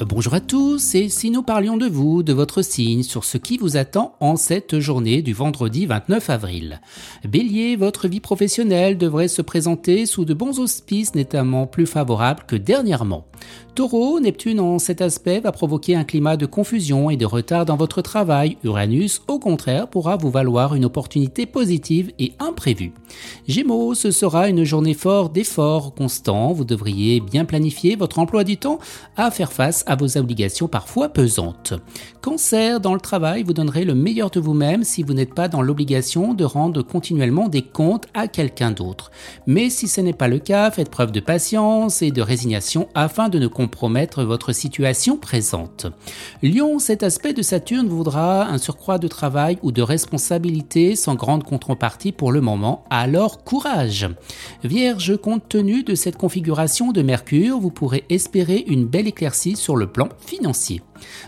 Bonjour à tous, et si nous parlions de vous, de votre signe, sur ce qui vous attend en cette journée du vendredi 29 avril. Bélier, votre vie professionnelle devrait se présenter sous de bons auspices nettement plus favorables que dernièrement. Taureau, Neptune en cet aspect va provoquer un climat de confusion et de retard dans votre travail. Uranus, au contraire, pourra vous valoir une opportunité positive et imprévue. Gémeaux, ce sera une journée forte d'efforts constants. Vous devriez bien planifier votre emploi du temps à faire face à vos obligations parfois pesantes. Cancer, dans le travail, vous donnerez le meilleur de vous-même si vous n'êtes pas dans l'obligation de rendre continuellement des comptes à quelqu'un d'autre. Mais si ce n'est pas le cas, faites preuve de patience et de résignation afin de ne compromettre votre situation présente. Lion, cet aspect de Saturne voudra un surcroît de travail ou de responsabilité sans grande contrepartie pour le moment, alors courage. Vierge, compte tenu de cette configuration de Mercure, vous pourrez espérer une belle éclaircie sur le plan financier.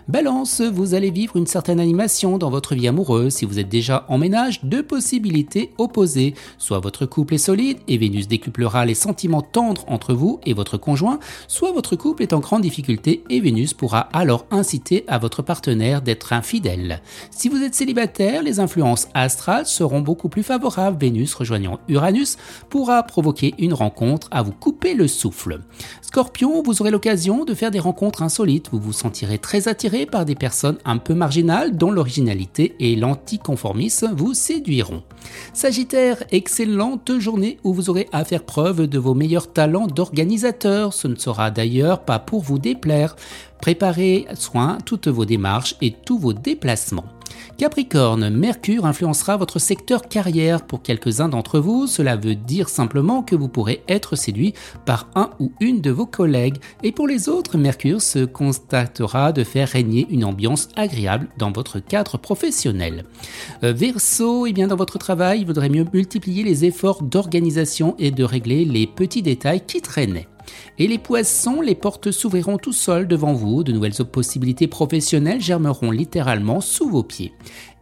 Balance, vous allez vivre une certaine animation dans votre vie amoureuse. Si vous êtes déjà en ménage, deux possibilités opposées. Soit votre couple est solide et Vénus décuplera les sentiments tendres entre vous et votre conjoint, soit votre couple est en grande difficulté et Vénus pourra alors inciter à votre partenaire d'être infidèle. Si vous êtes célibataire, les influences astrales seront beaucoup plus favorables. Vénus rejoignant Uranus pourra provoquer une rencontre à vous couper le souffle. Scorpion, vous aurez l'occasion de faire des rencontres insolites. Vous vous sentirez très attiré par des personnes un peu marginales dont l'originalité et l'anticonformisme vous séduiront. Sagittaire, excellente journée où vous aurez à faire preuve de vos meilleurs talents d'organisateur. Ce ne sera d'ailleurs pas pour vous déplaire. Préparez soin toutes vos démarches et tous vos déplacements. Capricorne, Mercure influencera votre secteur carrière. Pour quelques-uns d'entre vous, cela veut dire simplement que vous pourrez être séduit par un ou une de vos collègues. Et pour les autres, Mercure se constatera de faire régner une ambiance agréable dans votre cadre professionnel. Euh, Verseau, et eh bien dans votre travail, il vaudrait mieux multiplier les efforts d'organisation et de régler les petits détails qui traînaient. Et les poissons, les portes s'ouvriront tout seuls devant vous, de nouvelles possibilités professionnelles germeront littéralement sous vos pieds.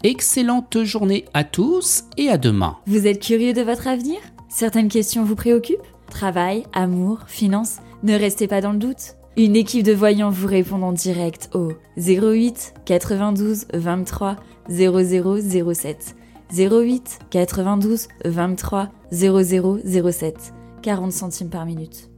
Excellente journée à tous et à demain. Vous êtes curieux de votre avenir? Certaines questions vous préoccupent? Travail, amour, finances? Ne restez pas dans le doute. Une équipe de voyants vous répond en direct au 08 92 23 0007. 08 92 23 0007. 40 centimes par minute.